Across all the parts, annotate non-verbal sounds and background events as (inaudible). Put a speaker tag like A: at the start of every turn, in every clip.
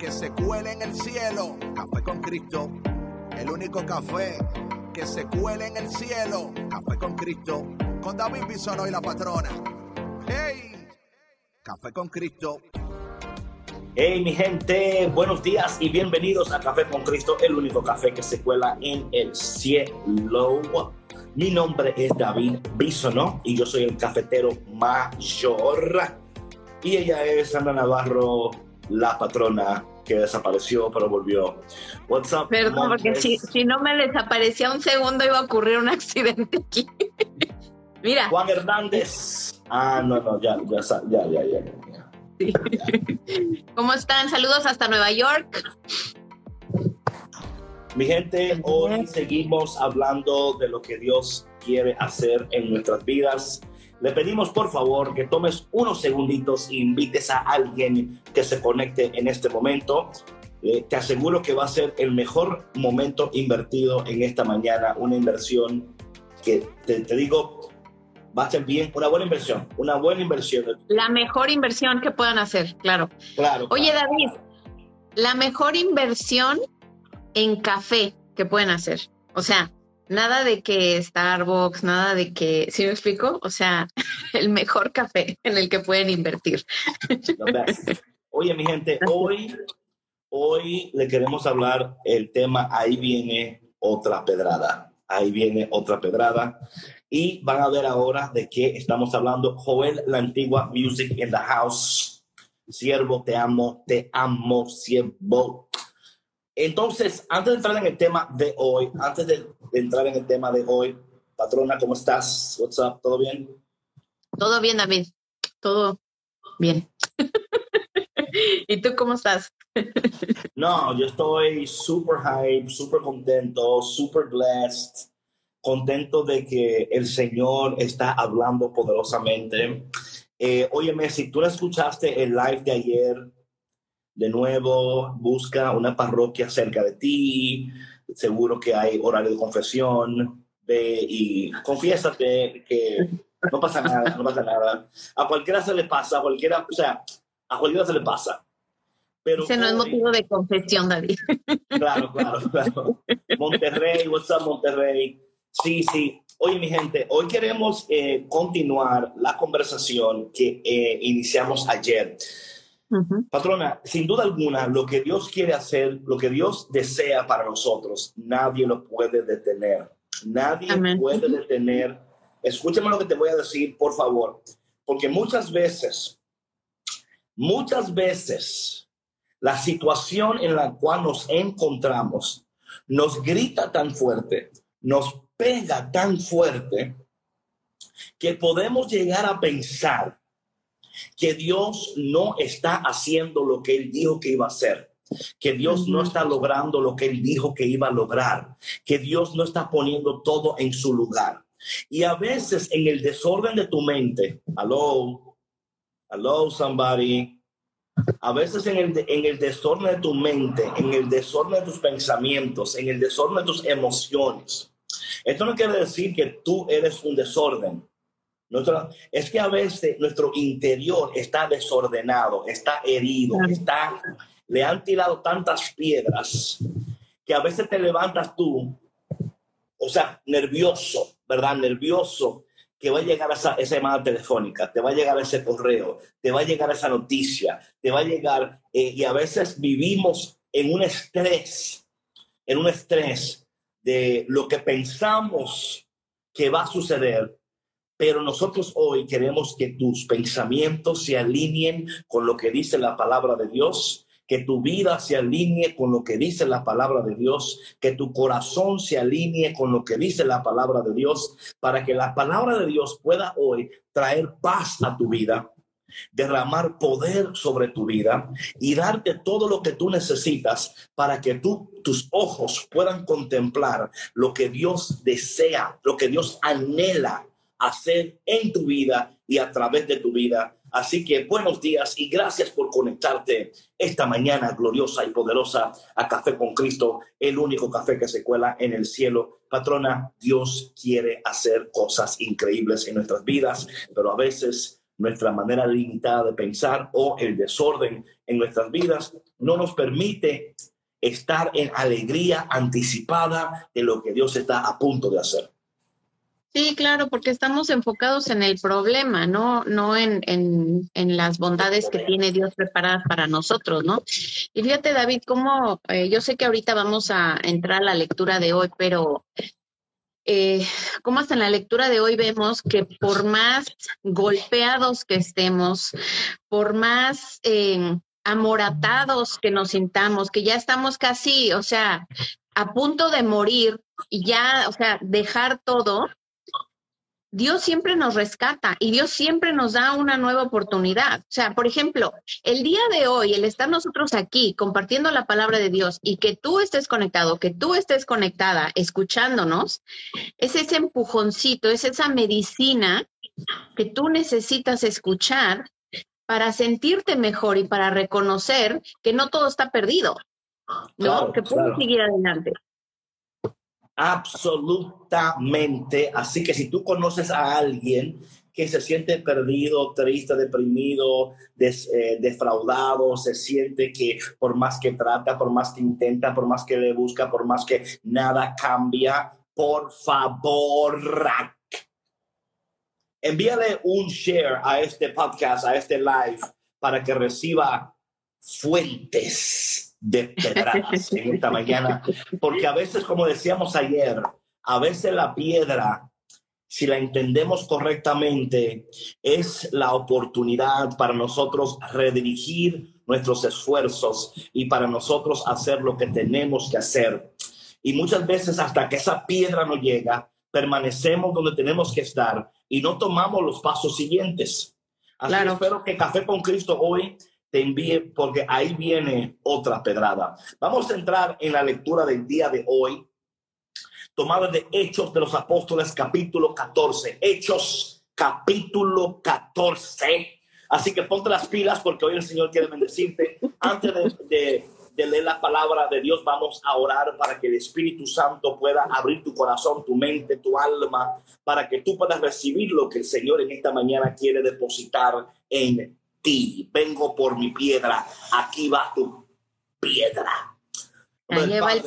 A: que se cuele en el cielo. Café con Cristo. El único café que se cuele en el cielo. Café con Cristo. Con David Bisono y la patrona. ¡Hey! Café con Cristo.
B: Hey mi gente, buenos días y bienvenidos a Café con Cristo, el único café que se cuela en el cielo. Mi nombre es David Bisono y yo soy el cafetero mayor. Y ella es Ana Navarro, la patrona que desapareció pero volvió.
C: What's up? Perdón, porque si, si, no me desaparecía un segundo iba a ocurrir un (laughs) accidente aquí. Mira.
B: Juan Hernández. Ah, no, no, ya, ya, ya, ya, ya. ya.
C: Sí. ¿Cómo están? Saludos hasta Nueva York.
B: Mi gente, hoy seguimos hablando de lo que Dios quiere hacer en nuestras vidas le pedimos por favor que tomes unos segunditos e invites a alguien que se conecte en este momento. Eh, te aseguro que va a ser el mejor momento invertido en esta mañana, una inversión que te, digo, va a ser bien, una buena inversión, una buena inversión.
C: La mejor inversión que puedan hacer, claro.
B: Claro.
C: Oye, David, la mejor inversión en café que pueden hacer. O sea, Nada de que Starbucks, nada de que, ¿sí me explico? O sea, (laughs) el mejor café en el que pueden invertir.
B: Oye, mi gente, hoy, hoy le queremos hablar el tema, ahí viene otra pedrada, ahí viene otra pedrada. Y van a ver ahora de qué estamos hablando. Joel, la antigua Music in the House. Siervo, te amo, te amo, siervo. Entonces, antes de entrar en el tema de hoy, antes de, entrar en el tema de hoy, patrona, ¿cómo estás? What's up? ¿Todo bien?
C: Todo bien, David. Todo bien. (laughs) ¿Y tú cómo estás?
B: no, yo estoy súper hype, súper contento, súper blessed, contento de que el Señor está hablando poderosamente. Eh, óyeme, si tú no escuchaste el live de ayer, de nuevo, busca una parroquia cerca de ti, seguro que hay horario de confesión, ve y confiésate que no pasa nada, no pasa nada. A cualquiera se le pasa, a cualquiera, o sea, a cualquiera se le pasa.
C: Pero Ese no es motivo de confesión, David.
B: Claro, claro, claro. Monterrey, what's up, Monterrey? Sí, sí. Oye, mi gente, hoy queremos eh, continuar la conversación que eh, iniciamos ayer. Patrona, sin duda alguna, lo que Dios quiere hacer, lo que Dios desea para nosotros, nadie lo puede detener. Nadie puede detener. Escúchame lo que te voy a decir, por favor, porque muchas veces, muchas veces, la situación en la cual nos encontramos nos grita tan fuerte, nos pega tan fuerte, que podemos llegar a pensar que Dios no está haciendo lo que Él dijo que iba a hacer, que Dios no está logrando lo que Él dijo que iba a lograr, que Dios no está poniendo todo en su lugar. Y a veces en el desorden de tu mente, hello, hello somebody, a veces en el, en el desorden de tu mente, en el desorden de tus pensamientos, en el desorden de tus emociones. Esto no quiere decir que tú eres un desorden es que a veces nuestro interior está desordenado, está herido, está, le han tirado tantas piedras que a veces te levantas tú, o sea, nervioso, ¿verdad? Nervioso que va a llegar esa, esa llamada telefónica, te va a llegar ese correo, te va a llegar esa noticia, te va a llegar, eh, y a veces vivimos en un estrés, en un estrés de lo que pensamos que va a suceder pero nosotros hoy queremos que tus pensamientos se alineen con lo que dice la palabra de Dios, que tu vida se alinee con lo que dice la palabra de Dios, que tu corazón se alinee con lo que dice la palabra de Dios, para que la palabra de Dios pueda hoy traer paz a tu vida, derramar poder sobre tu vida y darte todo lo que tú necesitas para que tú, tus ojos puedan contemplar lo que Dios desea, lo que Dios anhela hacer en tu vida y a través de tu vida. Así que buenos días y gracias por conectarte esta mañana gloriosa y poderosa a Café con Cristo, el único café que se cuela en el cielo. Patrona, Dios quiere hacer cosas increíbles en nuestras vidas, pero a veces nuestra manera limitada de pensar o el desorden en nuestras vidas no nos permite estar en alegría anticipada de lo que Dios está a punto de hacer.
C: Sí, claro, porque estamos enfocados en el problema, no, no en, en, las bondades que tiene Dios preparadas para nosotros, ¿no? Y fíjate, David, cómo eh, yo sé que ahorita vamos a entrar a la lectura de hoy, pero eh, como hasta en la lectura de hoy vemos que por más golpeados que estemos, por más eh, amoratados que nos sintamos, que ya estamos casi, o sea, a punto de morir y ya, o sea, dejar todo, Dios siempre nos rescata y Dios siempre nos da una nueva oportunidad. O sea, por ejemplo, el día de hoy, el estar nosotros aquí compartiendo la palabra de Dios y que tú estés conectado, que tú estés conectada, escuchándonos, es ese empujoncito, es esa medicina que tú necesitas escuchar para sentirte mejor y para reconocer que no todo está perdido, ¿no? que puedes seguir adelante.
B: Absolutamente. Así que si tú conoces a alguien que se siente perdido, triste, deprimido, eh, defraudado, se siente que por más que trata, por más que intenta, por más que le busca, por más que nada cambia, por favor, envíale un share a este podcast, a este live, para que reciba fuentes de pedradas (laughs) en esta mañana, porque a veces, como decíamos ayer, a veces la piedra, si la entendemos correctamente, es la oportunidad para nosotros redirigir nuestros esfuerzos y para nosotros hacer lo que tenemos que hacer. Y muchas veces hasta que esa piedra no llega, permanecemos donde tenemos que estar y no tomamos los pasos siguientes. Así claro. espero que Café con Cristo hoy te envíe, porque ahí viene otra pedrada. Vamos a entrar en la lectura del día de hoy, tomada de Hechos de los Apóstoles, capítulo 14. Hechos, capítulo 14. Así que ponte las pilas porque hoy el Señor quiere bendecirte. Antes de, de leer la palabra de Dios, vamos a orar para que el Espíritu Santo pueda abrir tu corazón, tu mente, tu alma, para que tú puedas recibir lo que el Señor en esta mañana quiere depositar en ti. Vengo por mi piedra. Aquí va tu piedra.
C: Lleva el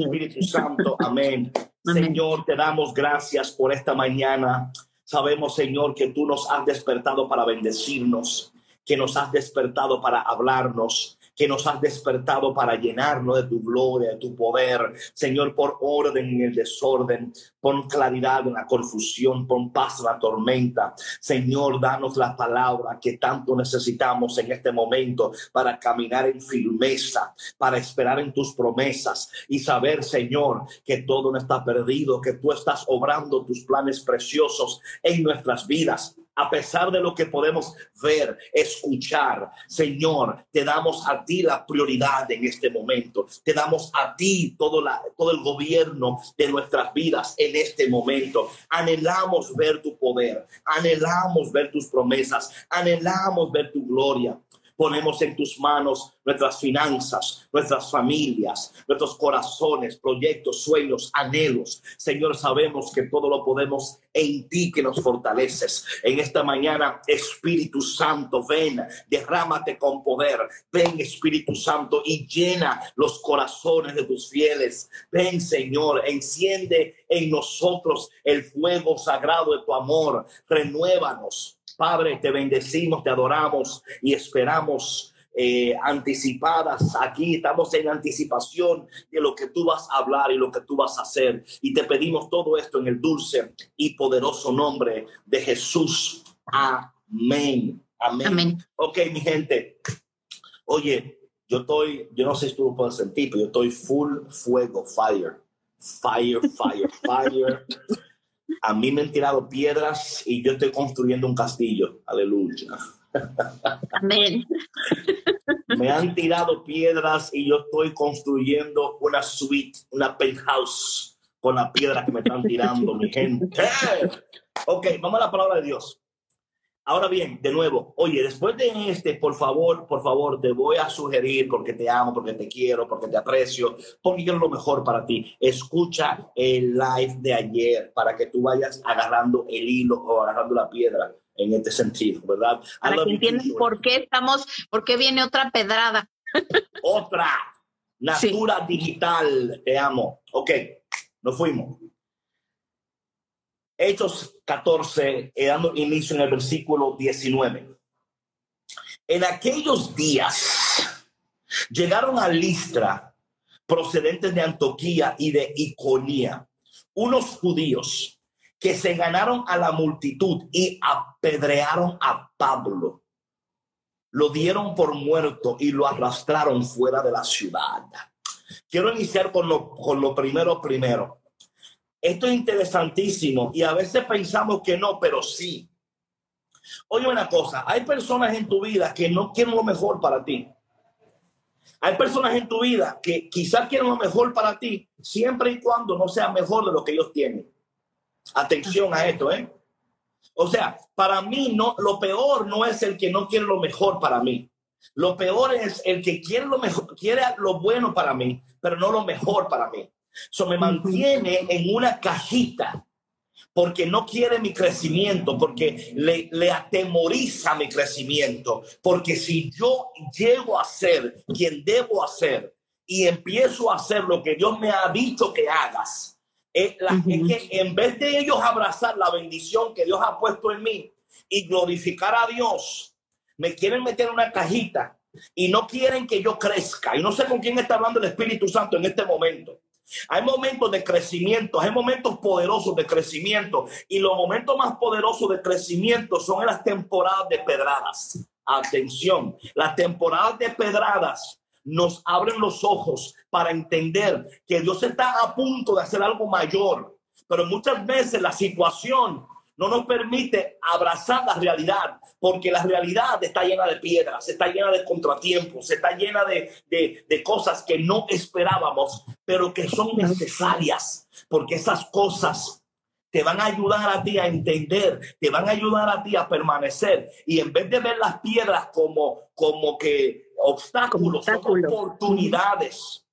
B: Espíritu Santo. (laughs) Amén. Señor, te damos gracias por esta mañana. Sabemos, Señor, que tú nos has despertado para bendecirnos, que nos has despertado para hablarnos, que nos has despertado para llenarnos de tu gloria, de tu poder. Señor, por orden en el desorden, pon claridad en la confusión, pon paz en la tormenta. Señor, danos la palabra que tanto necesitamos en este momento para caminar en firmeza, para esperar en tus promesas y saber, Señor, que todo no está perdido, que tú estás obrando tus planes preciosos en nuestras vidas a pesar de lo que podemos ver, escuchar, Señor, te damos a ti la prioridad en este momento. Te damos a ti todo, la, todo el gobierno de nuestras vidas en este momento. Anhelamos ver tu poder, anhelamos ver tus promesas, anhelamos ver tu gloria. Ponemos en tus manos nuestras finanzas, nuestras familias, nuestros corazones, proyectos, sueños, anhelos. Señor, sabemos que todo lo podemos en ti que nos fortaleces. En esta mañana, Espíritu Santo, ven, derrámate con poder. Ven, Espíritu Santo, y llena los corazones de tus fieles. Ven, Señor, enciende en nosotros el fuego sagrado de tu amor. Renuévanos Padre, te bendecimos, te adoramos y esperamos eh, anticipadas. Aquí estamos en anticipación de lo que tú vas a hablar y lo que tú vas a hacer. Y te pedimos todo esto en el dulce y poderoso nombre de Jesús. Amén. Amén. Amén. Ok, mi gente. Oye, yo estoy, yo no sé si tú lo puedes sentir, pero yo estoy full fuego, fire, fire, fire, fire. (laughs) A mí me han tirado piedras y yo estoy construyendo un castillo. Aleluya.
C: Amén.
B: Me han tirado piedras y yo estoy construyendo una suite, una penthouse con la piedra que me están tirando, mi gente. Ok, vamos a la palabra de Dios. Ahora bien, de nuevo, oye, después de este, por favor, por favor, te voy a sugerir porque te amo, porque te quiero, porque te aprecio, porque quiero lo mejor para ti. Escucha el live de ayer para que tú vayas agarrando el hilo o agarrando la piedra en este sentido, ¿verdad?
C: Para que por qué estamos, por qué viene otra pedrada.
B: Otra. Natura digital, te amo. Ok, nos fuimos. Hechos 14, eh, dando inicio en el versículo 19. En aquellos días llegaron a Listra, procedentes de Antioquía y de Iconía, unos judíos que se ganaron a la multitud y apedrearon a Pablo. Lo dieron por muerto y lo arrastraron fuera de la ciudad. Quiero iniciar con lo, con lo primero primero. Esto es interesantísimo y a veces pensamos que no, pero sí. Oye una cosa, hay personas en tu vida que no quieren lo mejor para ti. Hay personas en tu vida que quizás quieren lo mejor para ti, siempre y cuando no sea mejor de lo que ellos tienen. Atención a esto, ¿eh? O sea, para mí no, lo peor no es el que no quiere lo mejor para mí. Lo peor es el que quiere lo mejor, quiere lo bueno para mí, pero no lo mejor para mí. Eso me mantiene en una cajita porque no quiere mi crecimiento, porque le, le atemoriza mi crecimiento, porque si yo llego a ser quien debo hacer y empiezo a hacer lo que Dios me ha dicho que hagas, es, la, es que en vez de ellos abrazar la bendición que Dios ha puesto en mí y glorificar a Dios, me quieren meter en una cajita y no quieren que yo crezca. Y no sé con quién está hablando el Espíritu Santo en este momento. Hay momentos de crecimiento, hay momentos poderosos de crecimiento y los momentos más poderosos de crecimiento son las temporadas de pedradas. Atención, las temporadas de pedradas nos abren los ojos para entender que Dios está a punto de hacer algo mayor, pero muchas veces la situación no nos permite abrazar la realidad, porque la realidad está llena de piedras, está llena de contratiempos, está llena de, de, cosas que no esperábamos, pero que son necesarias, porque esas cosas te van a ayudar a ti a entender, te van a ayudar a ti a permanecer. Y en vez de ver las piedras como, como que obstáculos, son oportunidades.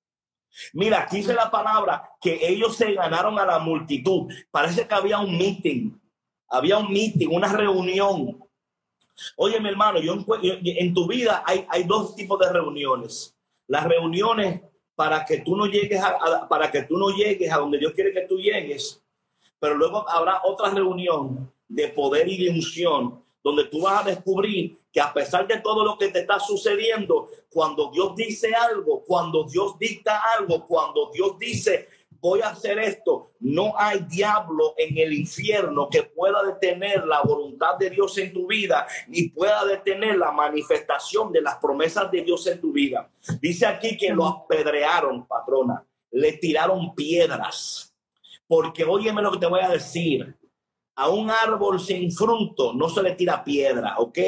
B: Mira, aquí dice la palabra que ellos se ganaron a la multitud. Parece que había un meeting había un meeting, una reunión. Oye, mi hermano, yo, en tu vida hay, hay dos tipos de reuniones. Las reuniones para que tú no llegues a, para que tú no llegues a donde Dios quiere que tú llegues, pero luego habrá otra reunión de poder y de unción donde tú vas a descubrir que a pesar de todo lo que te está sucediendo, cuando Dios dice algo, cuando Dios dicta algo, cuando Dios dice voy a hacer esto. No hay diablo en el infierno que pueda detener la voluntad de Dios en tu vida ni pueda detener la manifestación de las promesas de Dios en tu vida. Dice aquí que lo apedrearon, patrona, le tiraron piedras. Porque óyeme lo que te voy a decir. A un árbol sin fruto no se le tira piedra, ¿ok?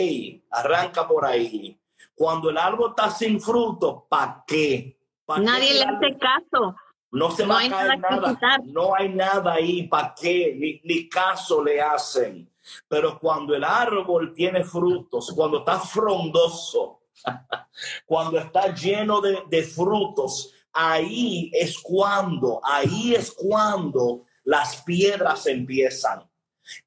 B: Arranca por ahí. Cuando el árbol está sin fruto, ¿para qué?
C: Nadie le hace caso.
B: No se va a caer nada. No hay nada ahí para qué, ni, caso le hacen. Pero cuando el árbol tiene frutos, cuando está frondoso, (laughs) cuando está lleno de, de frutos, ahí es cuando, ahí es cuando las piedras empiezan.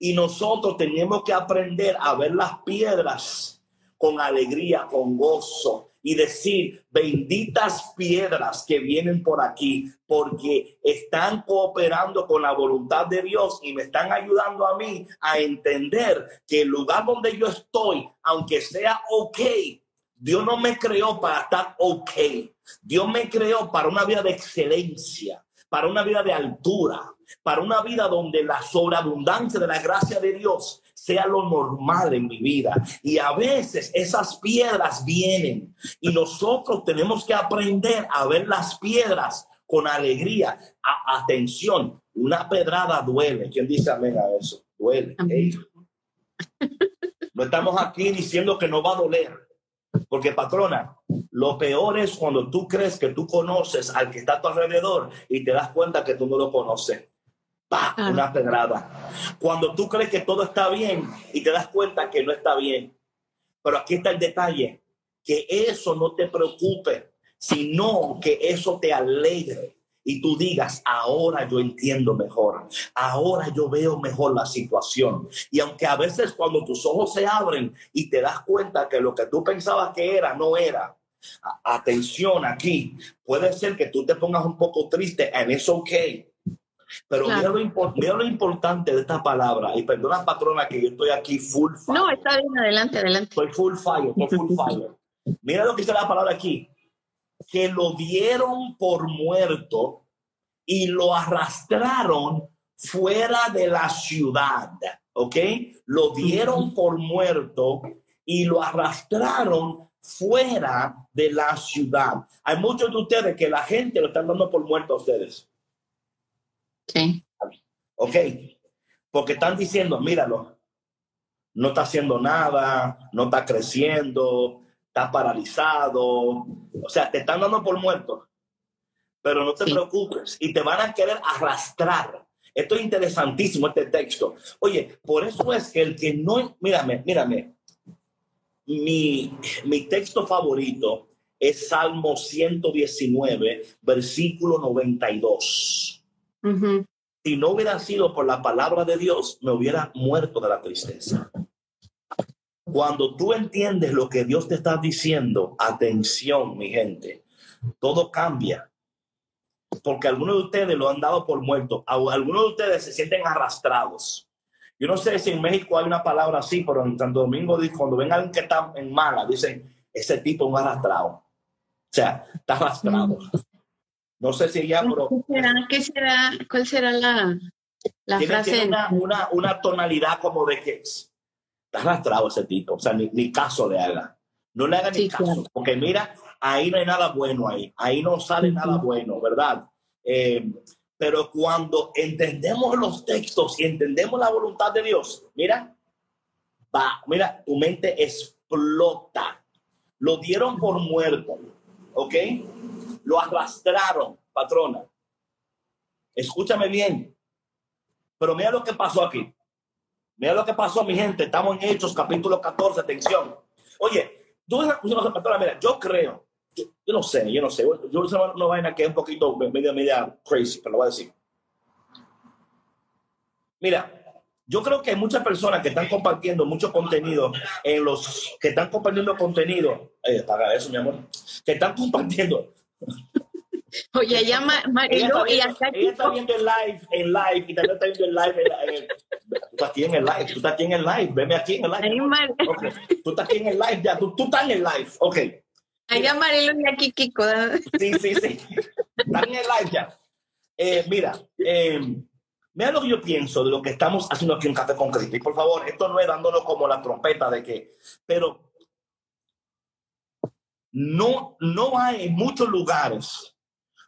B: Y nosotros tenemos que aprender a ver las piedras con alegría, con gozo, y decir, benditas piedras que vienen por aquí, porque están cooperando con la voluntad de Dios y me están ayudando a mí a entender que el lugar donde yo estoy, aunque sea ok, Dios no me creó para estar ok. Dios me creó para una vida de excelencia, para una vida de altura, para una vida donde la sobreabundancia de la gracia de Dios sea lo normal en mi vida. Y a veces esas piedras vienen y nosotros tenemos que aprender a ver las piedras con alegría. atención, una pedrada duele. ¿Quién dice amén a eso? Duele. No estamos aquí diciendo que no va a doler. Porque patrona, lo peor es cuando tú crees que tú conoces al que está a tu alrededor y te das cuenta que tú no lo conoces. ¡Pah! Una pedrada. Cuando tú crees que todo está bien y te das cuenta que no está bien. Pero aquí está el detalle, que eso no te preocupe, sino que eso te alegre y tú digas, ahora yo entiendo mejor, ahora yo veo mejor la situación. Y aunque a veces cuando tus ojos se abren y te das cuenta que lo que tú pensabas que era, no era, atención aquí, puede ser que tú te pongas un poco triste, and it's okay. Pero mira, lo importante de esta palabra, y perdona patrona que yo estoy aquí full
C: fire. No, está bien, adelante, adelante.
B: Estoy full fire, estoy full (laughs) fire. Mira lo que dice la palabra aquí que lo dieron por muerto y lo arrastraron fuera de la ciudad, ¿ok? Lo dieron por muerto y lo arrastraron fuera de la ciudad. Hay muchos de ustedes que la gente lo están dando por muerto a ustedes.
C: Sí.
B: Ok, porque están diciendo, míralo, no está haciendo nada, no está creciendo, está paralizado, o sea, te están dando por muerto, pero no te preocupes y te van a querer arrastrar. Esto es interesantísimo, este texto. Oye, por eso es que el que no, mírame, mírame, mi, mi texto favorito es Salmo 119, versículo 92. Si no hubiera sido por la palabra de Dios, me hubiera muerto de la tristeza. Cuando tú entiendes lo que Dios te está diciendo, atención, mi gente, todo cambia. Porque algunos de ustedes lo han dado por muerto, algunos de ustedes se sienten arrastrados. Yo no sé si en México hay una palabra así, pero en Santo Domingo, cuando ven a alguien que está en mala, dicen, ese tipo es un arrastrado. O sea, está arrastrado. No sé si ya, pero...
C: ¿Qué será? ¿Cuál será la, la frase?
B: una, una, una tonalidad como de que arrastrado ese tipo, o sea, ni, caso le haga. No le haga ni caso, porque mira, ahí no hay nada bueno ahí, ahí no sale nada bueno, ¿verdad? Eh, pero cuando entendemos los textos y entendemos la voluntad de Dios, mira, va, mira, tu mente explota. Lo dieron por muerto, ¿ok? Lo arrastraron, patrona. Escúchame bien. Pero mira lo que pasó aquí. Mira lo que pasó, mi gente. Estamos en Hechos, capítulo 14. Atención. Oye, tú mira, yo creo, yo, no sé, yo no sé. Yo no sé una vaina que es un poquito media, media crazy, pero lo voy a decir. Mira, yo creo que hay muchas personas que están compartiendo mucho contenido en los que están compartiendo contenido. Eh, para eso, mi amor. Que están compartiendo
C: Oye, ya Marilo
B: y acá ella está viendo el live, en live, y también está viendo el live. En, tú estás aquí en el live, tú estás aquí en el live, veme aquí en el live. Okay. Tú estás aquí en el live ya, tú, tú estás en el live, ok.
C: Allá Marilo y aquí Kiko.
B: Sí, sí, sí. Están en el live ya. Eh, mira, eh, mira lo que yo pienso de lo que estamos haciendo aquí en Café con Cristo. Y por favor, esto no es dándolo como la trompeta de que, pero no, no hay muchos lugares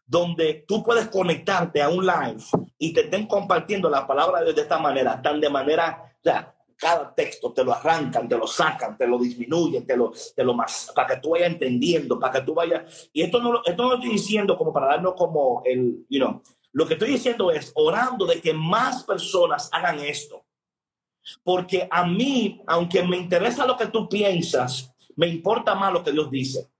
B: donde tú puedes conectarte a un live y te estén compartiendo la palabra de esta manera, tan de manera, o sea, cada texto te lo arrancan, te lo sacan, te lo disminuyen, te lo, te lo más, para que tú vayas entendiendo, para que tú vayas, y esto no, esto no lo estoy diciendo como para darnos como el, you know, lo que estoy diciendo es orando de que más personas hagan esto. Porque a mí, aunque me interesa lo que tú piensas, me importa más lo que Dios dice.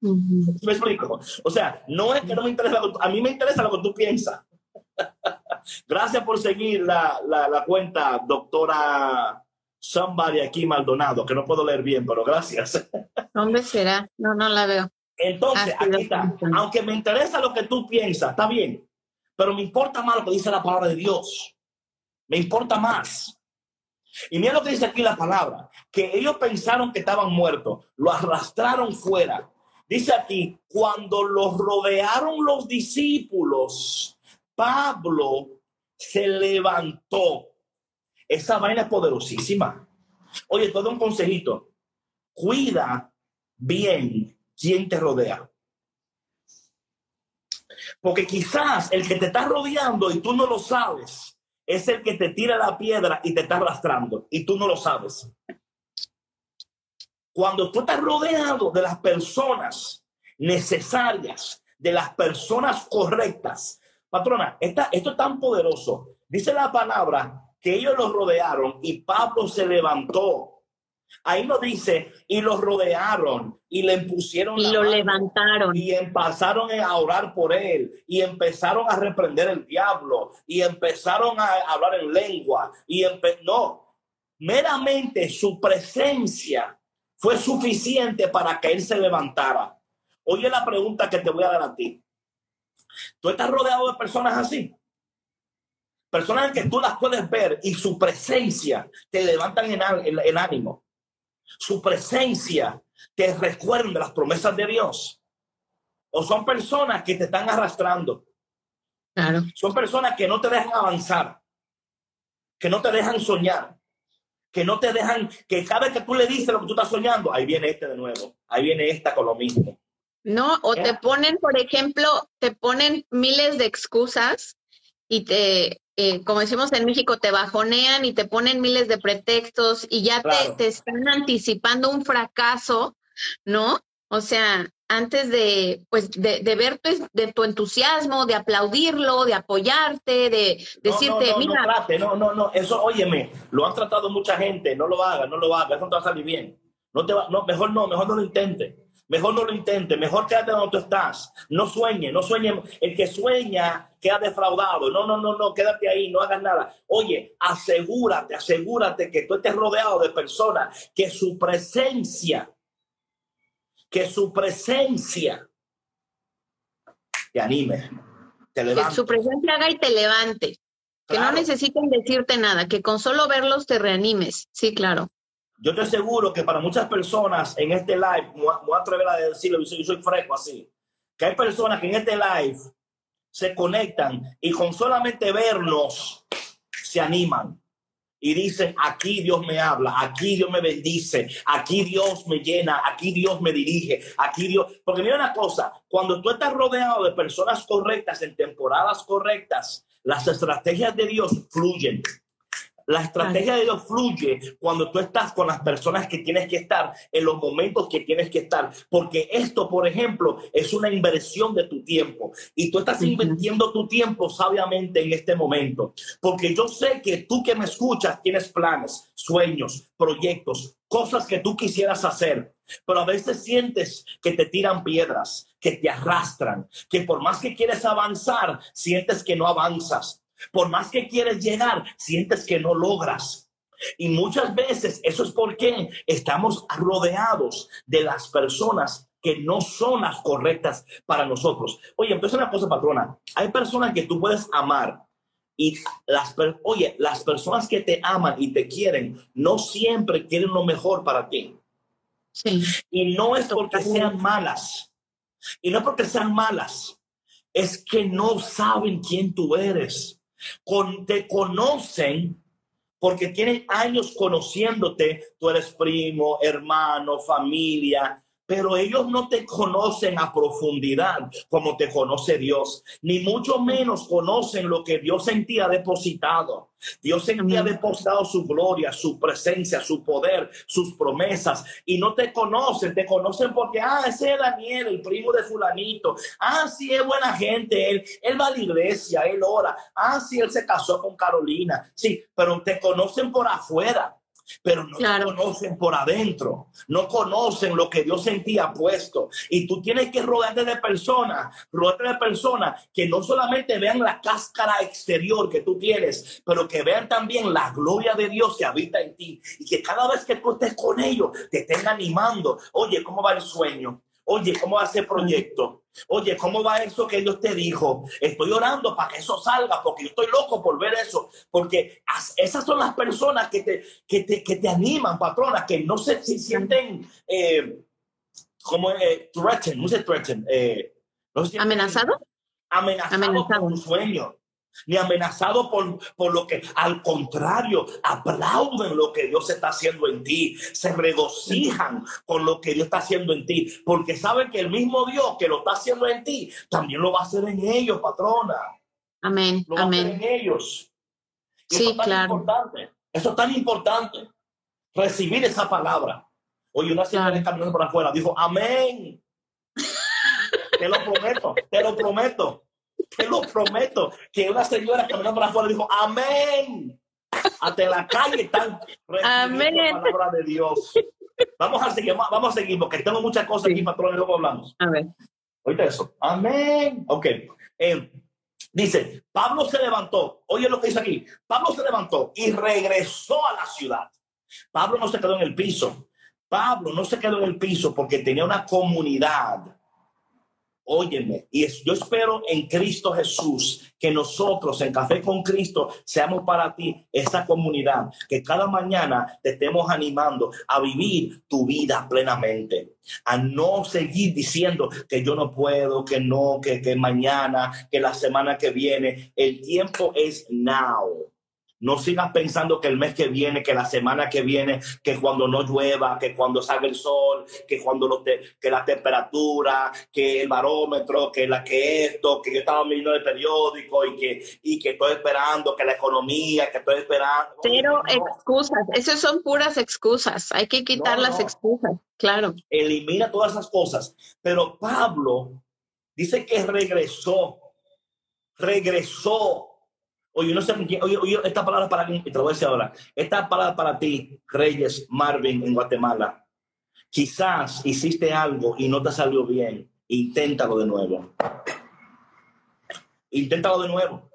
B: ¿Me explico? O sea, no es que no me interesa, a mí me interesa lo que tú piensas. (laughs) Gracias por seguir la, la, cuenta, doctora Somebody aquí Maldonado, que no puedo leer bien, pero gracias. (laughs)
C: ¿Dónde será? No, no la veo.
B: Entonces, ah, aquí está. Aunque me interesa lo que tú piensas, está bien, pero me importa más lo que dice la palabra de Dios. Me importa más. Y mira lo que dice aquí la palabra, que ellos pensaron que estaban muertos, lo arrastraron fuera Dice aquí, cuando los rodearon los discípulos, Pablo se levantó Esa vaina es poderosísima. Oye, todo un consejito. Cuida bien quién te rodea. Porque quizás el que te está rodeando y tú no lo sabes, es el que te tira la piedra y te está arrastrando y tú no lo sabes. Cuando tú estás rodeado de las personas necesarias, de las personas correctas, patrona, esto es tan poderoso. Dice la palabra que ellos los rodearon y Pablo se levantó Ahí lo dice, y lo rodearon y le impusieron.
C: Y lo levantaron.
B: Y empezaron a orar por él. Y empezaron a reprender el diablo. Y empezaron a hablar en lengua. Y no, meramente su presencia fue suficiente para que él se levantara. Oye la pregunta que te voy a dar a ti. ¿Tú estás rodeado de personas así? Personas que tú las puedes ver y su presencia te levantan en, en ánimo su presencia te recuerda las promesas de Dios. O son personas que te están arrastrando.
C: Claro.
B: Son personas que no te dejan avanzar, que no te dejan soñar, que no te dejan, que cada vez que tú le dices lo que tú estás soñando, ahí viene este de nuevo, ahí viene esta con lo mismo.
C: No, o te ponen, por ejemplo, te ponen miles de excusas y te, eh, como decimos en México, te bajonean y te ponen miles de pretextos y ya te, están anticipando un fracaso, ¿no? O sea, antes de, pues, de, de ver tu, de tu entusiasmo, de aplaudirlo, de apoyarte, de decirte,
B: no,
C: mira.
B: No, no, no, no, eso, óyeme, lo han tratado mucha gente, no lo haga, no lo haga, eso no te va a salir bien. No te va, no, mejor no, mejor no lo intente. Mejor no lo intente, mejor quédate donde tú estás. No sueñe, no sueñe. El que sueña queda defraudado. No, no, no, no, quédate ahí, no hagas nada. Oye, asegúrate, asegúrate que tú estés rodeado de personas que su presencia, que su presencia te anime, te levante.
C: Que su presencia haga y te levante. Que no necesiten decirte nada, que con solo verlos te reanimes. Sí, claro.
B: Yo estoy seguro que para muchas personas en este live, me voy a atrever a decirlo, yo soy, yo soy fresco así, que hay personas que en este live se conectan y con solamente vernos se animan y dicen, aquí Dios me habla, aquí Dios me bendice, aquí Dios me llena, aquí Dios me dirige, aquí Dios... Porque mira una cosa, cuando tú estás rodeado de personas correctas en temporadas correctas, las estrategias de Dios fluyen. La estrategia de Dios fluye cuando tú estás con las personas que tienes que estar en los momentos que tienes que estar. Porque esto, por ejemplo, es una inversión de tu tiempo. Y tú estás invirtiendo tu tiempo sabiamente en este momento. Porque yo sé que tú que me escuchas tienes planes, sueños, proyectos, cosas que tú quisieras hacer. Pero a veces sientes que te tiran piedras, que te arrastran, que por más que quieres avanzar, sientes que no avanzas. Por más que quieres llegar, sientes que no logras. Y muchas veces eso es porque estamos rodeados de las personas que no son las correctas para nosotros. Oye, entonces una cosa, patrona, hay personas que tú puedes amar y las, oye, las personas que te aman y te quieren no siempre quieren lo mejor para ti.
C: Sí.
B: Y no es porque sean malas. Y no porque sean malas. Es que no saben quién tú eres con, te conocen porque tienen años conociéndote, tú eres primo, hermano, familia, pero ellos no te conocen a profundidad como te conoce Dios, ni mucho menos conocen lo que Dios en ti ha depositado. Dios en ti ha depositado su gloria, su presencia, su poder, sus promesas, y no te conocen, te conocen porque, ah, ese es Daniel, el primo de fulanito, ah, sí, es buena gente, él, él va a la iglesia, él ora, ah, sí, él se casó con Carolina, sí, pero te conocen por afuera pero no conocen por adentro, no conocen lo que Dios en ti ha puesto. Y tú tienes que rodearte de personas, rodearte de personas que no solamente vean la cáscara exterior que tú tienes, pero que vean también la gloria de Dios que habita en ti y que cada vez que tú estés con ellos te estén animando. Oye, ¿cómo va el sueño? Oye, ¿cómo va ese proyecto? Oye, ¿cómo va eso que Dios te dijo? Estoy orando para que eso salga, porque yo estoy loco por ver eso. Porque esas son las personas que te, que te, que te animan, patronas, que no se si sienten eh, como eh, threatened, no sé threatened, eh,
C: ¿Amenazado?
B: Amenazado, por un sueño. Ni amenazado por, por lo que, al contrario, aplauden lo que Dios está haciendo en ti, se regocijan con lo que Dios está haciendo en ti, porque saben que el mismo Dios que lo está haciendo en ti, también lo va a hacer en ellos, patrona.
C: Amén,
B: Lo va a hacer
C: amén.
B: en ellos. Y
C: Sí,
B: eso es tan
C: claro.
B: importante, eso es tan importante, recibir esa palabra. Oye, una señora
C: Claro.
B: caminando por afuera dijo, amén. (laughs) Te lo prometo, te lo prometo, te lo prometo. Que una señora caminando por afuera dijo, amén. Hasta la calle están
C: Amén.
B: la palabra de Dios. Vamos a seguir, vamos a seguir, porque tengo muchas cosas aquí,
C: Sí.
B: patrón, y luego hablamos.
C: A ver.
B: Oíste eso. Amén. Ok. Eh, dice, Pablo se levantó. Oye lo que dice aquí. Pablo se levantó y regresó a la ciudad. Pablo no se quedó en el piso. Pablo no se quedó en el piso porque tenía una comunidad. Óyeme, y yo espero en Cristo Jesús que nosotros en Café con Cristo seamos para ti esa comunidad, que cada mañana te estemos animando a vivir tu vida plenamente, a no seguir diciendo que yo no puedo, que no, que, que mañana, que la semana que viene. El tiempo es now. No sigas pensando que el mes que viene, que la semana que viene, que cuando no llueva, que cuando salga el sol, que cuando lo te- que la temperatura, que el barómetro, que la que esto, que yo estaba viendo el periódico y que y que estoy esperando, que la economía, que estoy esperando.
C: Pero
B: No,
C: excusas, esas son puras excusas. Hay que quitar
B: No,
C: las excusas, claro.
B: elimina todas esas cosas. Pero Pablo dice que regresó, regresó. Oye, no sé, esta palabra para mí, te lo voy a decir ahora, esta palabra para ti, Reyes Marvin en Guatemala. Quizás hiciste algo y no te salió bien. Inténtalo de nuevo. Inténtalo de nuevo.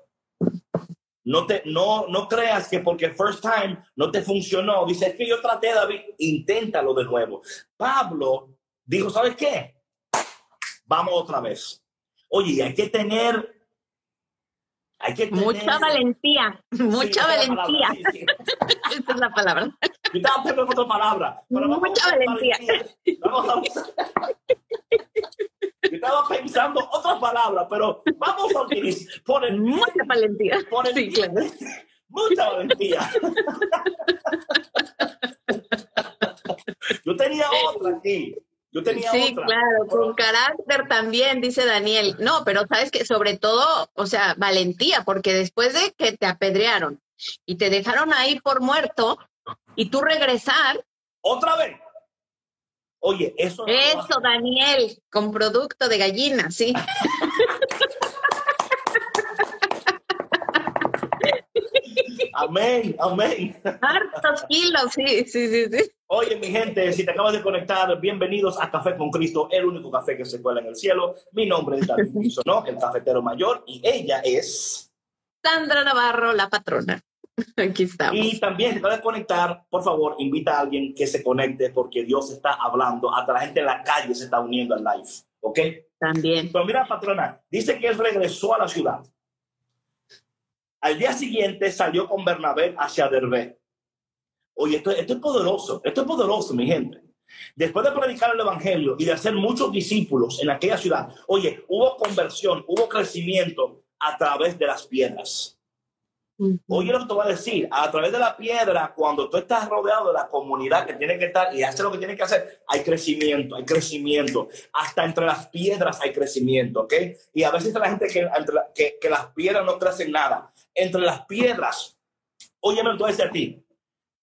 B: No, te, no, no creas que porque first time no te funcionó. Dice, que yo traté, David, inténtalo de nuevo. Pablo dijo, ¿sabes qué? Vamos otra vez. Oye, hay que tener... Hay que tener...
C: Mucha valentía, mucha (laughs) valentía. Esa es la palabra.
B: Yo estaba pensando en otra palabra. pero
C: Mucha
B: a usar
C: valentía.
B: Vamos a Yo estaba pensando otra palabra, pero vamos a utilizar. Bien,
C: Mucha valentía. Sí, claro.
B: Mucha valentía. Yo tenía otra aquí. Yo tenía
C: Sí,
B: otra.
C: claro, con carácter también, dice Daniel. No, pero sabes que sobre todo, o sea, valentía, porque después de que te apedrearon y te dejaron ahí por muerto y tú regresar,
B: Otra vez. Oye, eso. no
C: eso, Daniel, con producto de gallina, sí. (laughs)
B: Amén, amén.
C: Hartos kilos, sí, sí, sí, sí.
B: Oye, mi gente, si te acabas de conectar, bienvenidos a Café con Cristo, el único café que se cuela en el cielo. Mi nombre es David (laughs) Bisonó, el cafetero mayor, y ella es.
C: Sandra Navarro, la patrona. (laughs) Aquí estamos.
B: Y también, si te acabas de conectar, por favor, invita a alguien que se conecte porque Dios está hablando. Hasta la gente en la calle se está uniendo al live. ¿Ok?
C: También.
B: Pero mira, patrona, dice que él regresó a la ciudad. Al día siguiente salió con Bernabé hacia Derbe. Oye, esto, esto es poderoso, esto es poderoso, mi gente. Después de predicar el evangelio y de hacer muchos discípulos en aquella ciudad, oye, hubo conversión, hubo crecimiento a través de las piedras. Oye lo que te voy a decir, a través de la piedra, cuando tú estás rodeado de la comunidad que tiene que estar y hace lo que tiene que hacer, hay crecimiento, hay crecimiento. Hasta entre las piedras hay crecimiento, ¿ok? Y a veces la gente que, entre la- que, que las piedras no crecen nada. Entre las piedras, oye, me lo voy a decir a ti,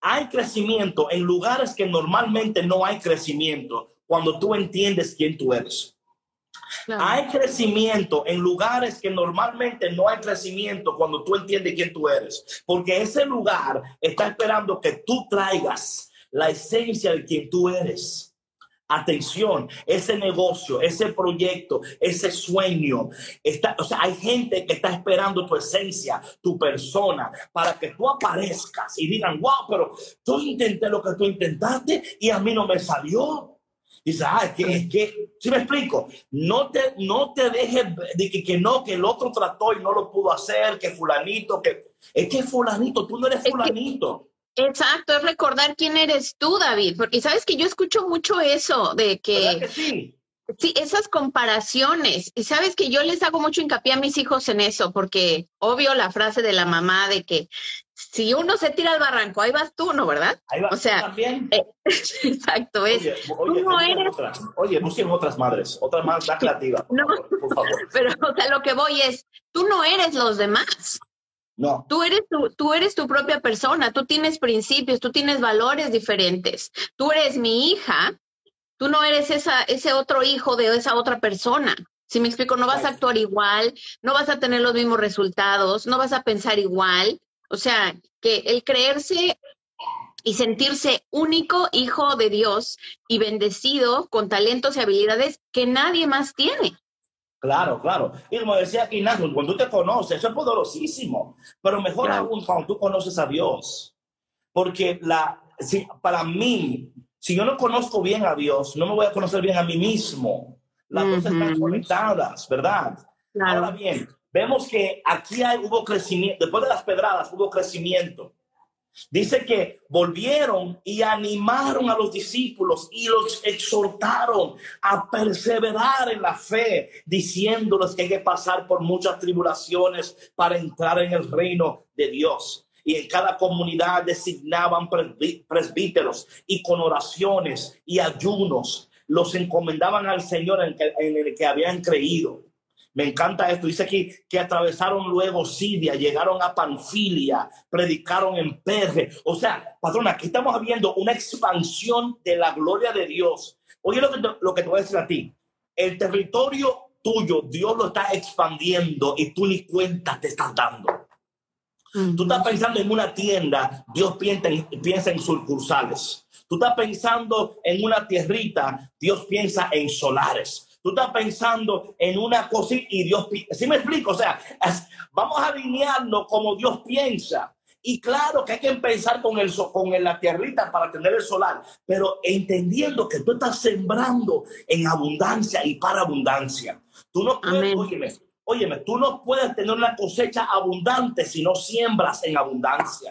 B: hay crecimiento en lugares que normalmente no hay crecimiento cuando tú entiendes quién tú eres.
C: Claro.
B: Hay crecimiento en lugares que normalmente no hay crecimiento cuando tú entiendes quién tú eres, porque ese lugar está esperando que tú traigas la esencia de quien tú eres. Atención, ese negocio, ese proyecto, ese sueño, está, o sea, hay gente que está esperando tu esencia, tu persona, para que tú aparezcas y digan, wow, pero yo intenté lo que tú intentaste y a mí no me salió. Dice, ah, es que, es que, si me explico, no te, no te dejes de que, que no, que el otro trató y no lo pudo hacer, que fulanito, que es que fulanito, tú no eres fulanito.
C: Exacto, es recordar quién eres tú, David, porque sabes que yo escucho mucho eso de
B: ¿Verdad
C: que
B: que sí?
C: Sí, esas comparaciones. Y sabes que yo les hago mucho hincapié a mis hijos en eso, porque obvio la frase de la mamá de que si uno se tira al barranco, ahí vas tú, ¿no? ¿Verdad?
B: Ahí vas
C: o sea,
B: también.
C: Eh, (laughs) exacto, es.
B: Oye, oye,
C: no
B: busquen
C: eres-
B: otras, oye, busquen otras madres, otra más creativa, por (laughs)
C: No.
B: favor, por favor.
C: Pero, o sea, lo que voy es, tú no eres los demás.
B: No,
C: Tú eres tu, tú eres tu propia persona, tú tienes principios, tú tienes valores diferentes. Tú eres mi hija, tú no eres esa, ese otro hijo de esa otra persona. Si me explico, no vas a actuar igual, no vas a tener los mismos resultados, no vas a pensar igual. O sea, que el creerse y sentirse único hijo de Dios y bendecido con talentos y habilidades que nadie más tiene.
B: Claro, claro. Y como decía Ignacio, cuando tú te conoces, eso es poderosísimo, pero mejor
C: Claro.
B: aún cuando tú conoces a Dios. Porque la, si, para mí, si yo no conozco bien a Dios, no me voy a conocer bien a mí mismo. Las cosas están conectadas, ¿verdad? Ahora bien, vemos que aquí hay, hubo crecimiento, después de las pedradas hubo crecimiento. Dice que volvieron y animaron a los discípulos y los exhortaron a perseverar en la fe, diciéndoles que hay que pasar por muchas tribulaciones para entrar en el reino de Dios. Y en cada comunidad designaban presbí- presbíteros y con oraciones y ayunos los encomendaban al Señor en el que habían creído. Me encanta esto. Dice aquí que atravesaron luego Siria, llegaron a Panfilia, predicaron en Perge. O sea, patrona, aquí estamos viendo una expansión de la gloria de Dios. Oye lo que, te, lo que te voy a decir a ti. El territorio tuyo, Dios lo está expandiendo y tú ni cuenta te estás dando. Tú estás pensando en una tienda, Dios piensa en, piensa en sucursales. Tú estás pensando en una tierrita, Dios piensa en solares. Tú estás pensando en una cosita y Dios. ¿Sí me explico? O sea, vamos a alinearnos como Dios piensa. Y claro que hay que empezar con, el, con la tierrita para tener el solar, pero entendiendo que tú estás sembrando en abundancia y para abundancia. Tú no puedes, óyeme, óyeme, tú no puedes tener una cosecha abundante si no siembras en abundancia.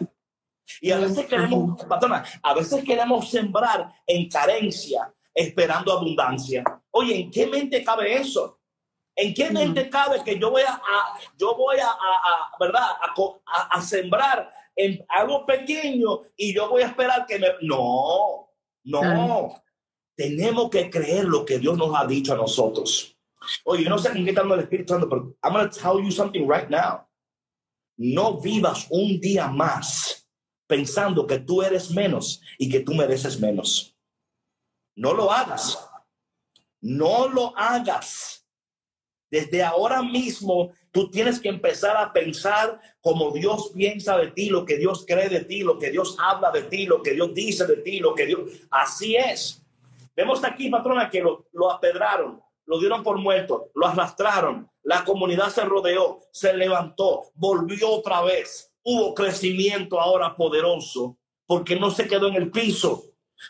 B: Y a veces queremos, patrona, a veces queremos sembrar en carencia, esperando abundancia. Oye, ¿en qué mente cabe eso? ¿En qué mente cabe que yo voy a, a- yo voy a, a- a, verdad, a, sembrar en algo pequeño y yo voy a esperar que me... No, no.
C: Claro.
B: Tenemos que creer lo que Dios nos ha dicho a nosotros. Oye, no sé en qué está el Espíritu Santo, pero I'm going to tell you something right now. No vivas un día más pensando que tú eres menos y que tú mereces menos. No lo hagas. No lo hagas. Desde ahora mismo tú tienes que empezar a pensar como Dios piensa de ti, lo que Dios cree de ti, lo que Dios habla de ti, lo que Dios dice de ti, lo que Dios... Así es. Vemos aquí, patrona, que lo, lo apedraron, lo dieron por muerto, lo arrastraron, la comunidad se rodeó, se levantó, volvió otra vez. Hubo crecimiento ahora poderoso porque no se quedó en el piso.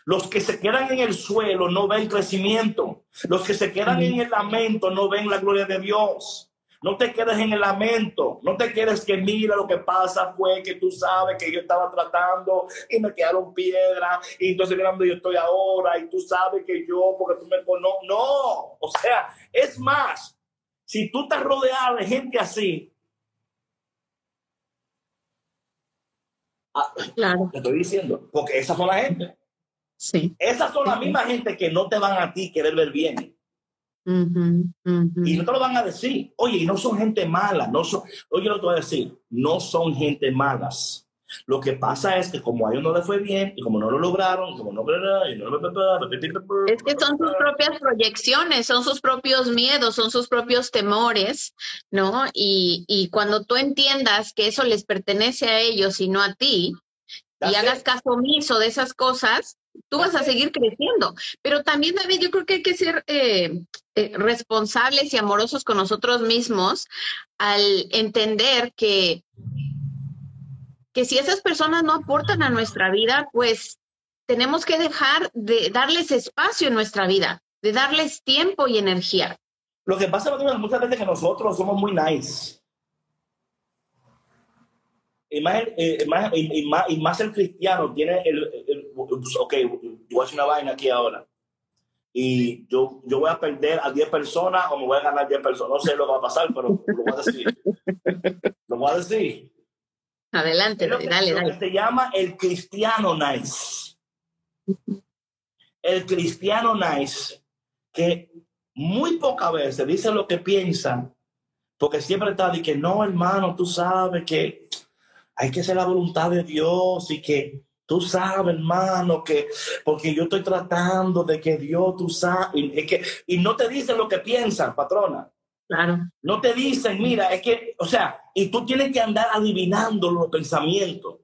B: Los que se quedan en el suelo no ven crecimiento. Los que se quedan en el lamento no ven la gloria de Dios. No te quedes en el lamento. No te quedes que mira lo que pasa fue que tú sabes que yo estaba tratando y me quedaron piedras y entonces mira donde yo estoy ahora y tú sabes que yo porque tú me conoces. No, o sea, es más, si tú estás rodeado de gente así, ah,
C: Claro,
B: te estoy diciendo, porque esas son la gente.
C: Sí.
B: Esas son la misma gente que no te van a ti querer ver bien.
C: Ujú, ujú.
B: Y no te lo van a decir. Oye, y no son gente mala. No son, oye, lo que te voy a decir. No son gente malas. Lo que pasa es que como a ellos no les fue bien y como no lo lograron, como no... y no-
C: Es que son sus propias proyecciones, son sus propios miedos, son sus propios temores, ¿no? Y, y cuando tú entiendas que eso les pertenece a ellos y no a ti, y hagas caso omiso de esas cosas, tú vas a seguir creciendo. Pero también, David, yo creo que hay que ser eh, eh, responsables y amorosos con nosotros mismos al entender que, que si esas personas no aportan a nuestra vida, pues tenemos que dejar de darles espacio en nuestra vida, de darles tiempo y energía.
B: Lo que pasa muchas veces que nosotros somos muy nice. Y más, el- eh, más- y, y más, y más el cristiano tiene el, el- el- ok, voy a hacer una vaina aquí ahora. y yo, yo voy a perder a 10 personas o me voy a ganar 10 personas. No sé lo que va a pasar, pero lo voy a decir. lo voy a decir.
C: Adelante,
B: lo que,
C: dale,
B: lo
C: dale.
B: que se llama el cristiano nice. El cristiano nice, que muy pocas veces dice lo que piensa, porque siempre está de que no, hermano, tú sabes que hay que hacer la voluntad de Dios y que tú sabes, hermano, que porque yo estoy tratando de que Dios, tú sabes, y, es que, y no te dicen lo que piensan, patrona.
C: Claro.
B: No te dicen, mira, es que, o sea, y tú tienes que andar adivinando los pensamientos,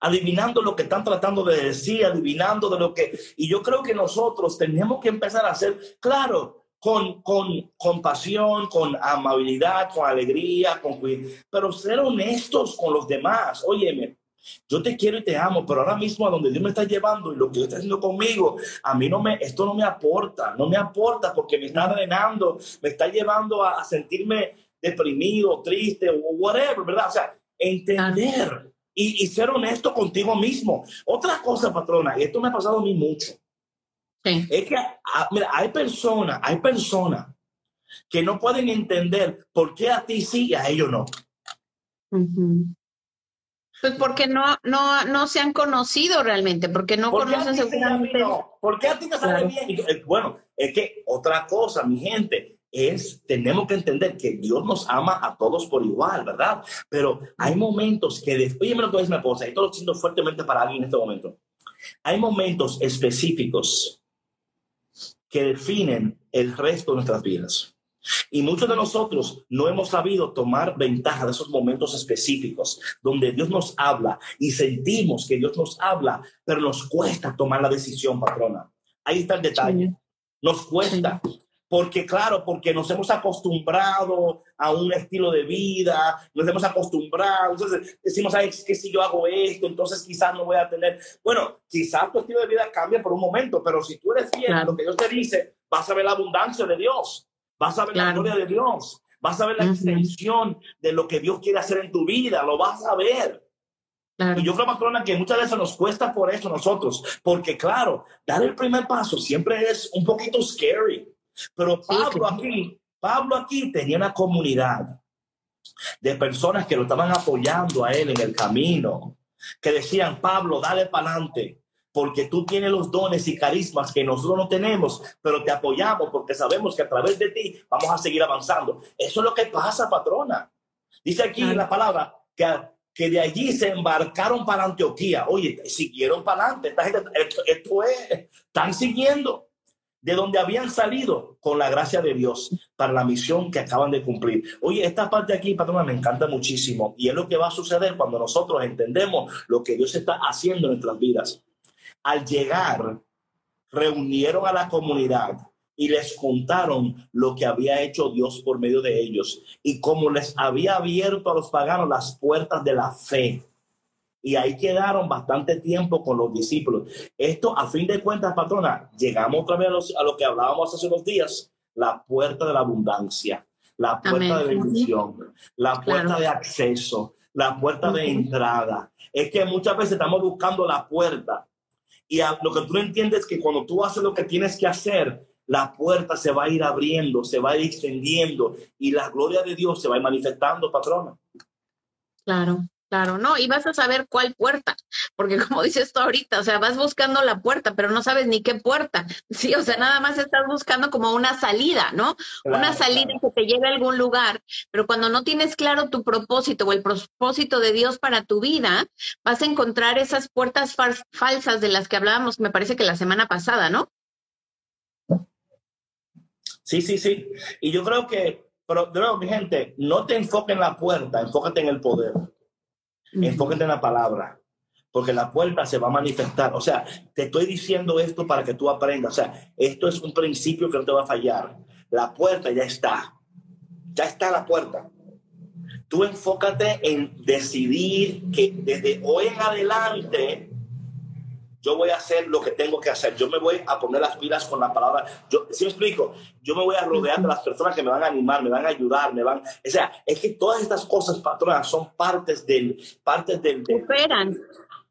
B: adivinando lo que están tratando de decir, adivinando de lo que... Y yo creo que nosotros tenemos que empezar a hacer, claro, con, con compasión, con amabilidad, con alegría, con pero ser honestos con los demás. Óyeme, yo te quiero y te amo, pero ahora mismo a donde Dios me está llevando y lo que Dios está haciendo conmigo, a mí no me, esto no me aporta, no me aporta porque me está drenando, me está llevando a, a sentirme deprimido, triste o whatever, ¿verdad? O sea, entender y, y ser honesto contigo mismo. Otra cosa, patrona, y esto me ha pasado a mí mucho,
C: Sí.
B: es que, ah, mira, hay personas, hay personas que no pueden entender por qué a ti sí y a ellos no.
C: Pues porque no, no, no se han conocido realmente, porque no
B: ¿Por
C: conocen seguramente.
B: no? ¿Por qué a ti te sale
C: Claro.
B: bien? Eh, bueno, es que otra cosa, mi gente, es, tenemos que entender que Dios nos ama a todos por igual, ¿verdad? Pero hay momentos que, de, oye, lo que es esposa, y esto lo siento fuertemente para alguien en este momento. Hay momentos específicos que definen el resto de nuestras vidas. Y muchos de nosotros no hemos sabido tomar ventaja de esos momentos específicos donde Dios nos habla y sentimos que Dios nos habla, pero nos cuesta tomar la decisión, patrona. Ahí está el detalle. Nos cuesta. Porque, claro, porque nos hemos acostumbrado a un estilo de vida, nos hemos acostumbrado, entonces decimos, ay, es que si yo hago esto, entonces quizás no voy a tener, bueno, quizás tu estilo de vida cambie por un momento, pero si tú eres fiel a
C: Claro.
B: lo que Dios te dice, vas a ver la abundancia de Dios, vas a ver la
C: Claro.
B: gloria de Dios, vas a ver la
C: Ujú.
B: extensión de lo que Dios quiere hacer en tu vida, lo vas a ver.
C: Claro.
B: Y yo creo, patrona, que muchas veces nos cuesta por eso nosotros, porque claro, dar el primer paso siempre es un poquito scary. Pero Pablo aquí, Pablo aquí tenía una comunidad de personas que lo estaban apoyando a él en el camino, que decían, Pablo, dale para adelante, porque tú tienes los dones y carismas que nosotros no tenemos, pero te apoyamos porque sabemos que a través de ti vamos a seguir avanzando. Eso es lo que pasa, patrona. Dice aquí
C: Claro.
B: la palabra que, que de allí se embarcaron para Antioquía. Oye, siguieron para adelante. Esta gente, esto, esto es, están siguiendo de donde habían salido con la gracia de Dios para la misión que acaban de cumplir. Oye, esta parte aquí, patrona, me encanta muchísimo y es lo que va a suceder cuando nosotros entendemos lo que Dios está haciendo en nuestras vidas. Al llegar, reunieron a la comunidad y les contaron lo que había hecho Dios por medio de ellos y cómo les había abierto a los paganos las puertas de la fe. Y ahí quedaron bastante tiempo con los discípulos. Esto, a fin de cuentas, patrona, llegamos otra vez a, los- a lo que hablábamos hace unos días, la puerta de la abundancia, la puerta
C: Amén.
B: de bendición, la puerta
C: Claro.
B: de acceso, la puerta de
C: Ujú.
B: entrada. Es que muchas veces estamos buscando la puerta y a- lo que tú no entiendes es que cuando tú haces lo que tienes que hacer, la puerta se va a ir abriendo, se va a ir extendiendo y la gloria de Dios se va a ir manifestando, patrona.
C: Claro, claro, no, y vas a saber cuál puerta, porque (laughs) como dices tú ahorita, o sea, vas buscando la puerta, pero no sabes ni qué puerta, (laughs) sí, o sea, nada más estás buscando como una salida, ¿no? una salida
B: claro.
C: que te lleve a algún lugar, pero cuando no tienes claro tu propósito o el propósito de Dios para tu vida, vas a encontrar esas puertas fal- falsas de las que hablábamos, me parece que la semana pasada, ¿no?
B: Sí, sí, sí. Y yo creo que, pero mi gente, no te enfoques en la puerta, enfócate en el poder, enfócate en la palabra, porque la puerta se va a manifestar. O sea, te estoy diciendo esto para que tú aprendas. O sea, esto es un principio que no te va a fallar. La puerta ya está. Ya está la puerta. Tú enfócate en decidir que desde hoy en adelante yo voy a hacer lo que tengo que hacer. Yo me voy a poner las pilas con la palabra. Yo, si me explico, yo me voy a rodear de las personas que me van a animar, me van a ayudar, me van. O sea, es que todas estas cosas, patronas, son partes del, partes del, del-
C: Superan.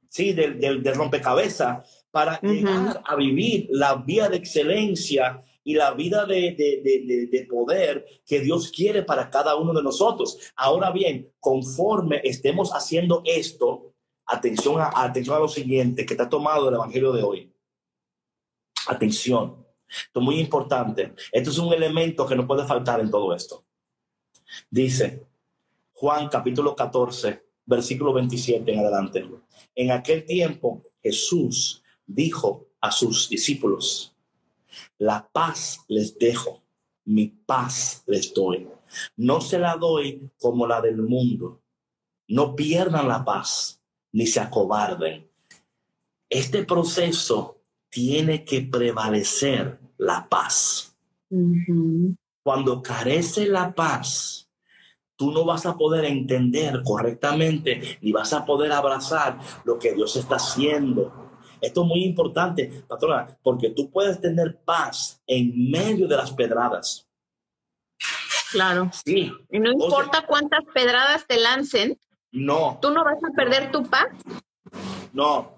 B: sí, del, del, del rompecabezas para llegar a vivir la vida de excelencia y la vida de, de, poder que Dios quiere para cada uno de nosotros. Ahora bien, conforme estemos haciendo esto, atención a, atención a lo siguiente que está tomado el Evangelio de hoy. Atención. Esto es muy importante. Esto es un elemento que no puede faltar en todo esto. Dice Juan capítulo 14, versículo 27 en adelante. En aquel tiempo Jesús dijo a sus discípulos, la paz les dejo, mi paz les doy. No se la doy como la del mundo. No pierdan la paz ni se acobarden. Este proceso tiene que prevalecer la paz. Cuando carece la paz, tú no vas a poder entender correctamente ni vas a poder abrazar lo que Dios está haciendo esto es muy importante, patrona, porque tú puedes tener paz en medio de las pedradas.
C: Claro. Sí. Y no importa cuántas pedradas te lancen.
B: No.
C: ¿Tú no vas a perder tu paz?
B: No.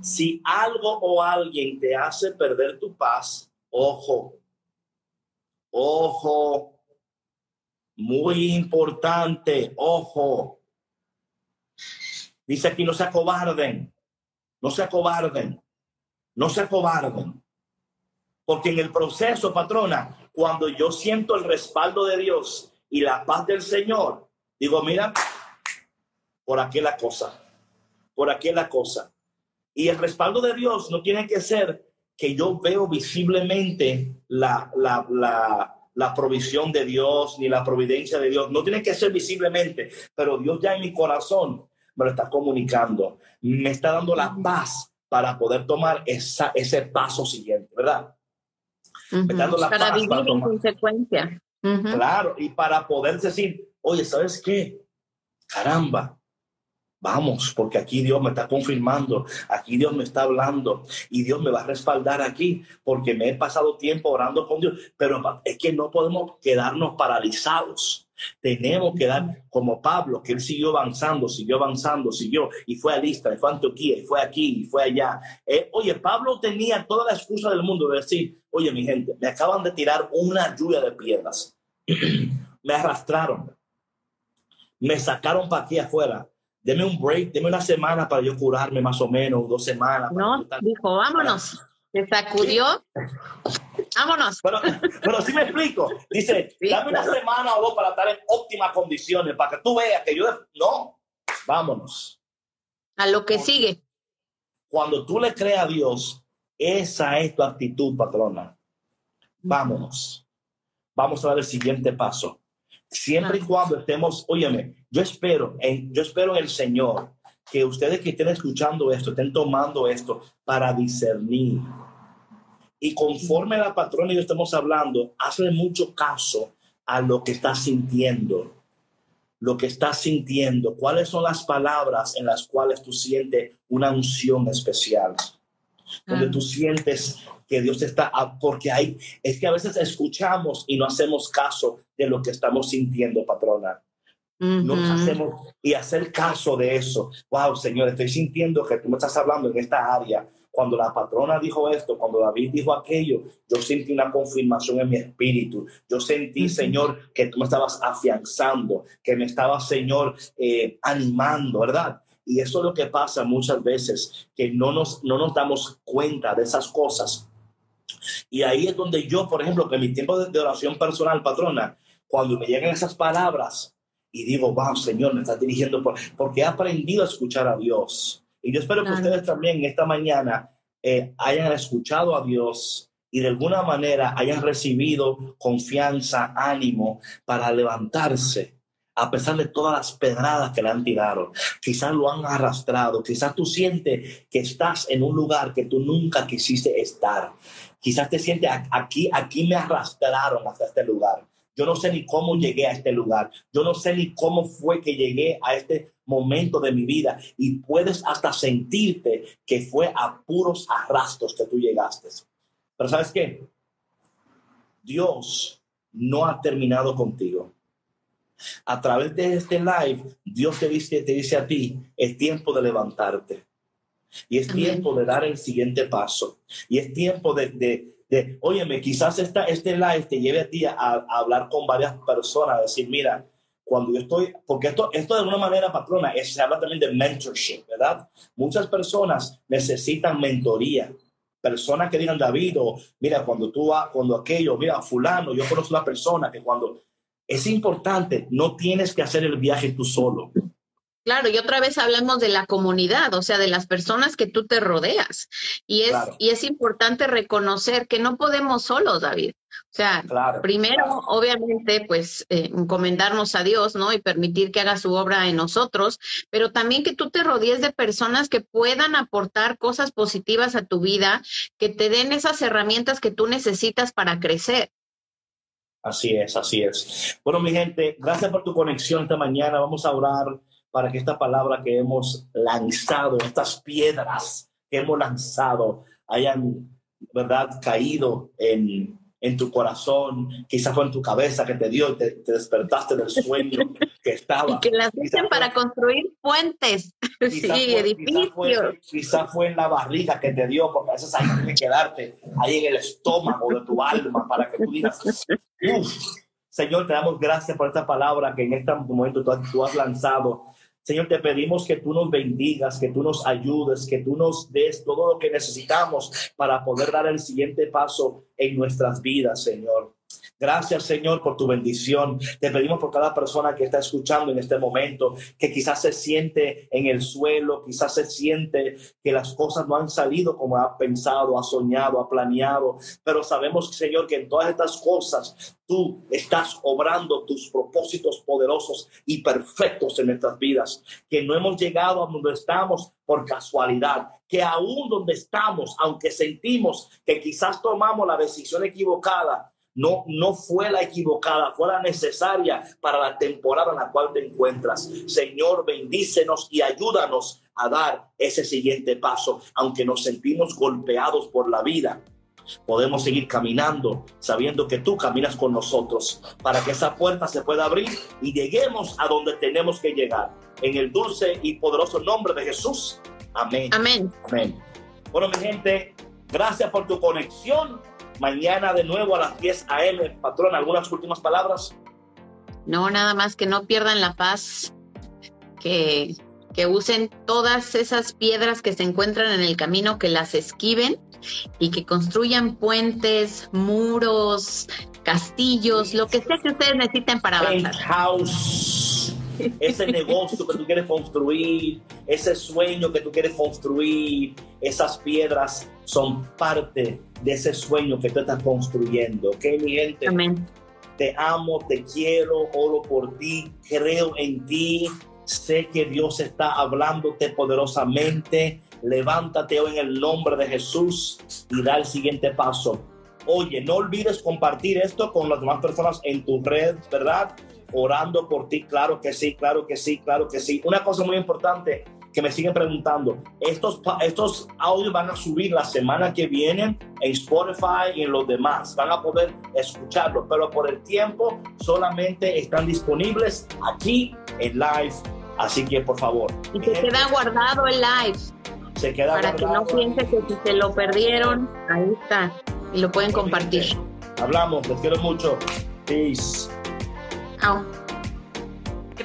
B: Si algo o alguien te hace perder tu paz, ojo. Ojo. Muy importante, ojo. Dice aquí, no se acobarden. No se acobarden, no se acobarden. Porque en el proceso, patrona, cuando yo siento el respaldo de Dios y la paz del Señor, digo, mira, por aquí la cosa, por aquí la cosa. Y el respaldo de Dios no tiene que ser que yo veo visiblemente la, la, la, la provisión de Dios ni la providencia de Dios. No tiene que ser visiblemente, pero Dios ya en mi corazón me lo está comunicando, me está dando la paz para poder tomar esa, ese paso siguiente, ¿verdad?
C: Me está dando la para vivir en consecuencia.
B: Claro, y para poder decir, oye, ¿sabes qué? Caramba, Vamos, porque aquí Dios me está confirmando, aquí Dios me está hablando y Dios me va a respaldar aquí porque me he pasado tiempo orando con Dios, pero es que no podemos quedarnos paralizados. Tenemos que dar como Pablo, que él siguió avanzando, siguió avanzando, siguió y fue a Listra, y fue a Antioquía, y fue aquí, y fue allá. Eh, oye, Pablo tenía toda la excusa del mundo de decir, oye, mi gente, me acaban de tirar una lluvia de piedras, (clears throat) me arrastraron, me sacaron para aquí afuera. Deme un break, deme una semana para yo curarme más o menos, dos semanas.
C: No, dijo, vámonos. Se sacudió. Vámonos.
B: Pero, pero sí me explico. Dice, dame una semana o dos para estar en óptimas condiciones, para que tú veas que yo... No, vámonos.
C: A lo que sigue.
B: Cuando tú le creas a Dios, esa es tu actitud, patrona. Vámonos. Vamos a dar el siguiente paso. Siempre y cuando estemos, óyeme, yo espero, en, yo espero en el Señor que ustedes que estén escuchando esto, estén tomando esto para discernir. Y conforme la patrona y yo estamos hablando, hazle mucho caso a lo que estás sintiendo, lo que estás sintiendo, cuáles son las palabras en las cuales tú sientes una unción especial, donde tú sientes que Dios está, porque hay, es que a veces escuchamos y no hacemos caso de lo que estamos sintiendo, patrona. No hacemos y hacer caso de eso. Wow, Señor, estoy sintiendo que tú me estás hablando en esta área cuando la patrona dijo esto, cuando David dijo aquello, yo sentí una confirmación en mi espíritu. Yo sentí, Señor, que tú me estabas afianzando, que me estabas, Señor, eh, animando, ¿verdad? Y eso es lo que pasa muchas veces, que no nos, no nos damos cuenta de esas cosas. Y ahí es donde yo, por ejemplo, que en mi tiempo de, oración personal, patrona, cuando me llegan esas palabras y digo, wow, Señor, me estás dirigiendo por, porque he aprendido a escuchar a Dios. Y yo espero que ustedes también esta mañana eh, hayan escuchado a Dios y de alguna manera hayan recibido confianza, ánimo para levantarse a pesar de todas las pedradas que le han tirado. Quizás lo han arrastrado, quizás tú sientes que estás en un lugar que tú nunca quisiste estar. Quizás te sientes aquí, aquí me arrastraron hasta este lugar. Yo no sé ni cómo llegué a este lugar. Yo no sé ni cómo fue que llegué a este momento de mi vida. Y puedes hasta sentirte que fue a puros arrastros que tú llegaste. Pero ¿sabes qué? Dios no ha terminado contigo. A través de este live, Dios te dice, te dice a ti, es tiempo de levantarte. Y es tiempo de dar el siguiente paso. Y es tiempo de, de, de óyeme, quizás esta, este live te lleve a ti a, a hablar con varias personas, a decir, mira, cuando yo estoy, porque esto, esto de alguna manera, patrona, es, se habla también de mentorship, ¿verdad? Muchas personas necesitan mentoría. Personas que digan, David, o mira, cuando tú vas, cuando aquello, mira, fulano, yo conozco una persona que cuando es importante, no tienes que hacer el viaje tú solo.
C: Claro, y otra vez hablamos de la comunidad, o sea, de las personas que tú te rodeas. Y es, y es importante reconocer que no podemos solos, David. O sea, primero, obviamente, pues eh, encomendarnos a Dios, ¿no? Y permitir que haga su obra en nosotros, pero también que tú te rodees de personas que puedan aportar cosas positivas a tu vida, que te den esas herramientas que tú necesitas para crecer.
B: Así es, así es. Bueno, mi gente, gracias por tu conexión esta mañana. Vamos a orar para que esta palabra que hemos lanzado, estas piedras que hemos lanzado, hayan, ¿verdad?, caído en, en tu corazón, quizás fue en tu cabeza que te dio, te, te despertaste del sueño (laughs) que estaba.
C: Y que las usen para construir puentes, (laughs) sí, fue, edificios.
B: Quizás fue, fue, en la barriga que te dio, porque a veces hay que quedarte ahí en el estómago de tu alma para que tú digas, Señor, te damos gracias por esta palabra que en este momento tú, tú has lanzado Señor, te pedimos que tú nos bendigas, que tú nos ayudes, que tú nos des todo lo que necesitamos para poder dar el siguiente paso en nuestras vidas, Señor. Gracias, Señor, por tu bendición. Te pedimos por cada persona que está escuchando en este momento, que quizás se siente en el suelo, quizás se siente que las cosas no han salido como ha pensado, ha soñado, ha planeado. Pero sabemos, Señor, que en todas estas cosas tú estás obrando tus propósitos poderosos y perfectos en nuestras vidas. Que no hemos llegado a donde estamos por casualidad. Que aún donde estamos, aunque sentimos que quizás tomamos la decisión equivocada, no, no fue la equivocada, fue la necesaria para la temporada en la cual te encuentras. Señor, bendícenos y ayúdanos a dar ese siguiente paso, aunque nos sentimos golpeados por la vida. Podemos seguir caminando sabiendo que tú caminas con nosotros para que esa puerta se pueda abrir y lleguemos a donde tenemos que llegar. En el dulce y poderoso nombre de Jesús. Amén.
C: Amén.
B: Amén. Bueno, mi gente, gracias por tu conexión mañana de nuevo a las 10 a.m. Patrón, ¿algunas últimas palabras?
C: No, nada más que no pierdan la paz, que, que usen todas esas piedras que se encuentran en el camino, que las esquiven y que construyan puentes, muros, castillos, lo que sea que ustedes necesiten para avanzar.
B: House, ese (laughs) negocio que tú quieres construir, ese sueño que tú quieres construir, esas piedras son parte de ese sueño que tú estás construyendo. ¿Ok, mi gente?
C: Amén.
B: Te amo, te quiero, oro por ti, creo en ti. Sé que Dios está hablándote poderosamente. Levántate hoy en el nombre de Jesús y da el siguiente paso. Oye, no olvides compartir esto con las demás personas en tu red, ¿verdad? Orando por ti, claro que sí, claro que sí, claro que sí. Una cosa muy importante, que me siguen preguntando, estos, estos audios van a subir la semana que viene en Spotify y en los demás. Van a poder escucharlo, pero por el tiempo solamente están disponibles aquí en live. Así que por favor.
C: Y se queda guardado el live.
B: Se queda
C: Para que no piensen que si se lo perdieron, ahí está. Y lo pueden compartir.
B: Hablamos, les quiero mucho. Peace.
C: Chao.